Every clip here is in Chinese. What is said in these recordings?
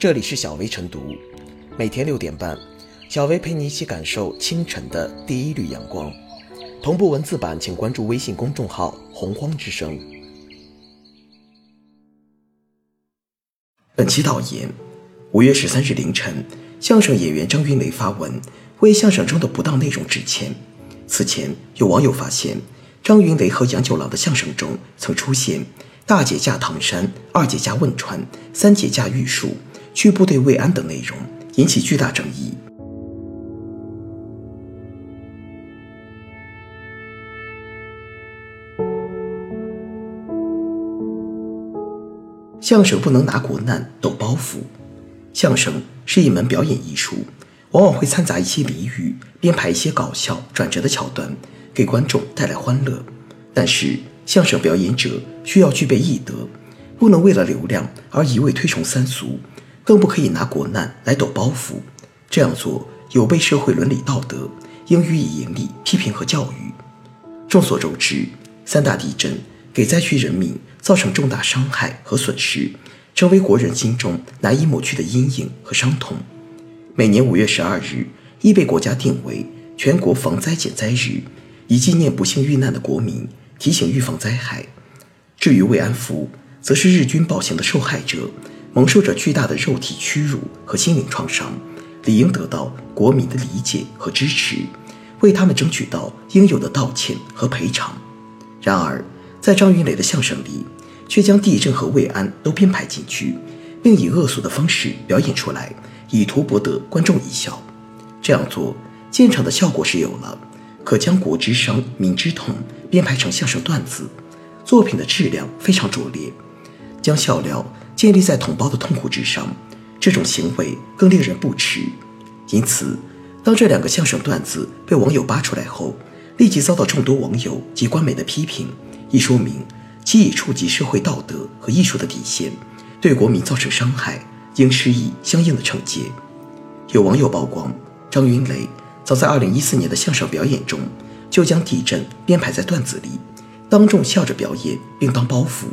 这里是小薇晨读，每天六点半，小薇陪你一起感受清晨的第一缕阳光。同步文字版，请关注微信公众号“洪荒之声”。本期导言：五月十三日凌晨，相声演员张云雷发文为相声中的不当内容致歉。此前，有网友发现张云雷和杨九郎的相声中曾出现“大姐嫁唐山，二姐嫁汶川，三姐嫁玉树，去部队慰安”等内容，引起巨大争议。相声不能拿国难抖包袱。相声是一门表演艺术，往往会掺杂一些俚语，编排一些搞笑转折的桥段，给观众带来欢乐。但是，相声表演者需要具备艺德，不能为了流量而一味推崇三俗，更不可以拿国难来抖包袱。这样做有悖社会伦理道德，应予以严厉批评和教育。众所周知，三大地震。给灾区人民造成重大伤害和损失，成为国人心中难以抹去的阴影和伤痛。每年五月十二日亦被国家定为全国防灾减灾日，以纪念不幸遇难的国民，提醒预防灾害。至于慰安妇，则是日军暴行的受害者，蒙受着巨大的肉体屈辱和心灵创伤，理应得到国民的理解和支持，为他们争取到应有的道歉和赔偿。然而，在张云雷的相声里，却将地震和慰安都编排进去，并以恶俗的方式表演出来，以图博得观众一笑。这样做，现场的效果是有了，可将国之伤、民之痛编排成相声段子，作品的质量非常拙劣，将笑料建立在同胞的痛苦之上，这种行为更令人不齿。因此，当这两个相声段子被网友扒出来后，立即遭到众多网友及官媒的批评。一说明其已触及社会道德和艺术的底线，对国民造成伤害，应施以相应的惩戒。有网友曝光，张云雷早在2014年的相声表演中，就将地震编排在段子里，当众笑着表演，并当包袱。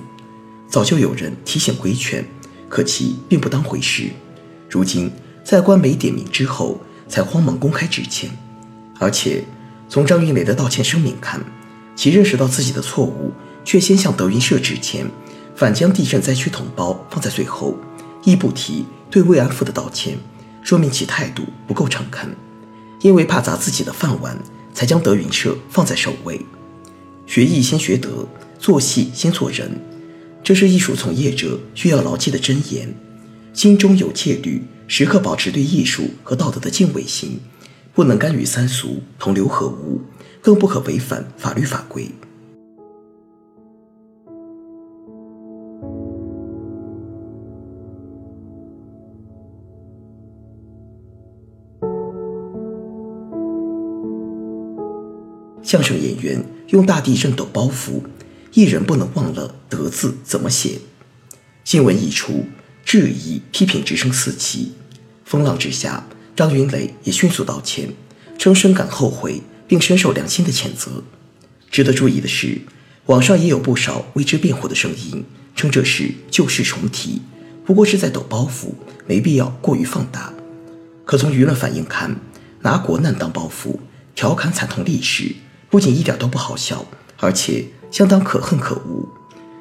早就有人提醒规劝，可其并不当回事。如今在官媒点名之后，才慌忙公开致歉。而且从张云雷的道歉声明看，其认识到自己的错误，却先向德云社致歉，反将地震灾区同胞放在最后，亦不提对慰安妇的道歉，说明其态度不够诚恳。因为怕砸自己的饭碗，才将德云社放在首位。学艺先学德，做戏先做人，这是艺术从业者需要牢记的箴言。心中有戒律，时刻保持对艺术和道德的敬畏心，不能甘于三俗，同流合污。更不可违反法律法规。相声演员用大地震抖包袱，一人不能忘了“德”字怎么写。新闻一出，质疑批评之声四起。风浪之下，张云雷也迅速道歉，称深感后悔。并深受良心的谴责。值得注意的是，网上也有不少为之辩护的声音，称这是旧事重提，不过是在抖包袱，没必要过于放大。可从舆论反应看，拿国难当包袱，调侃惨痛历史，不仅一点都不好笑，而且相当可恨可恶。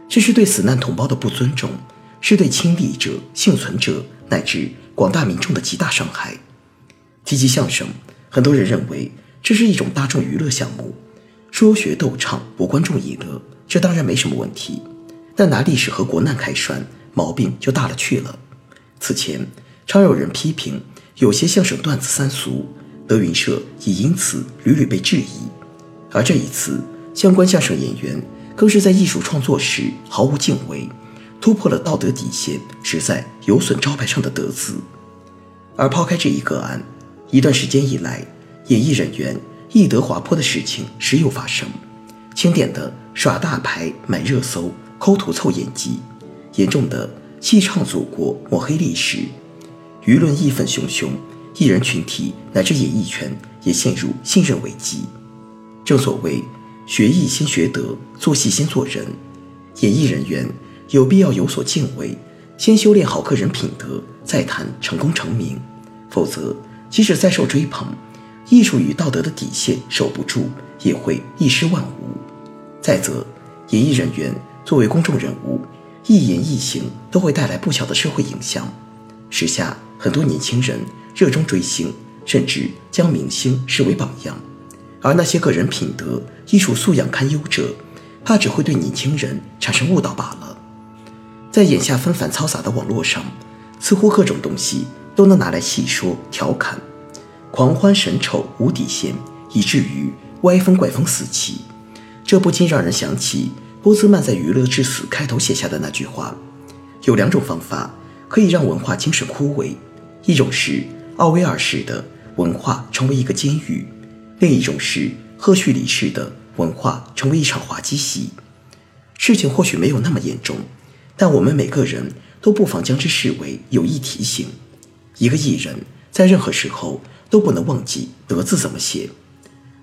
这是对死难同胞的不尊重，是对亲历者、幸存者乃至广大民众的极大伤害。提及相声，很多人认为。这是一种大众娱乐项目，说学逗唱博观众一乐，这当然没什么问题。但拿历史和国难开涮，毛病就大了去了。此前常有人批评有些相声段子三俗，德云社也因此屡屡被质疑。而这一次，相关相声演员更是在艺术创作时毫无敬畏，突破了道德底线，实在有损招牌上的德字。而抛开这一个案，一段时间以来。演艺人员艺德滑坡的事情时有发生，轻点的耍大牌、买热搜、抠图凑演技，严重的戏唱祖国、抹黑历史，舆论义愤汹汹，艺人群体乃至演艺圈也陷入信任危机。正所谓学艺先学德，做戏先做人，演艺人员有必要有所敬畏，先修炼好个人品德，再谈成功成名。否则，即使再受追捧，艺术与道德的底线守不住，也会一失万无。再则，演艺人员作为公众人物，一言一行都会带来不小的社会影响。时下很多年轻人热衷追星，甚至将明星视为榜样，而那些个人品德、艺术素养堪忧者，怕只会对年轻人产生误导罢了。在眼下纷繁嘈杂的网络上，似乎各种东西都能拿来戏说调侃，狂欢神丑无底线，以至于歪风怪风四起。这不禁让人想起波兹曼在《娱乐至死》开头写下的那句话：有两种方法可以让文化精神枯萎，一种是奥威尔式的文化成为一个监狱，另一种是赫胥黎式的文化成为一场滑稽戏。事情或许没有那么严重。但我们每个人都不妨将之视为有益提醒。一个艺人，在任何时候都不能忘记“德”字怎么写，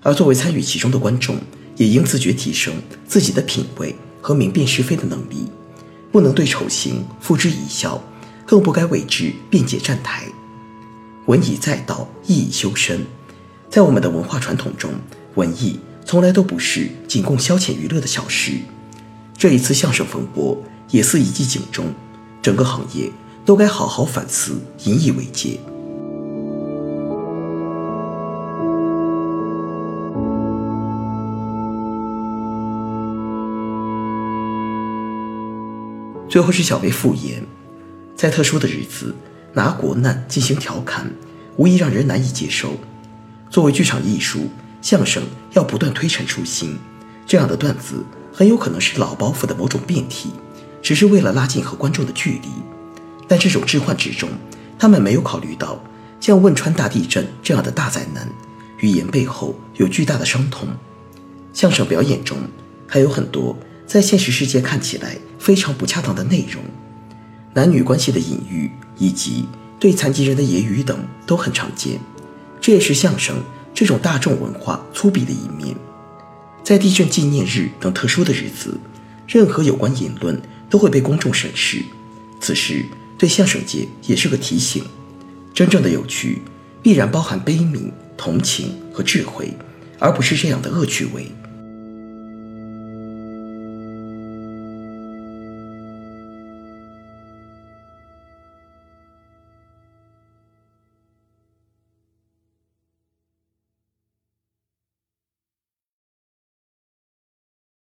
而作为参与其中的观众，也应自觉提升自己的品味和明辨是非的能力，不能对丑行付之一笑，更不该为之辩解站台。文以载道，艺以修身。在我们的文化传统中，文艺从来都不是仅供消遣娱乐的小事。这一次相声风波。也似一记警钟，整个行业都该好好反思，引以为戒。最后是小薇复言，在特殊的日子拿国难进行调侃，无疑让人难以接受。作为剧场艺术，相声要不断推陈出新，这样的段子很有可能是老包袱的某种变体。只是为了拉近和观众的距离，但这种置换之中，他们没有考虑到像汶川大地震这样的大灾难，语言背后有巨大的伤痛。相声表演中还有很多在现实世界看起来非常不恰当的内容，男女关系的隐喻以及对残疾人的揶揄等都很常见。这也是相声这种大众文化粗鄙的一面。在地震纪念日等特殊的日子，任何有关言论。都会被公众审视，此时对相声界也是个提醒：真正的有趣必然包含悲悯、同情和智慧，而不是这样的恶趣味。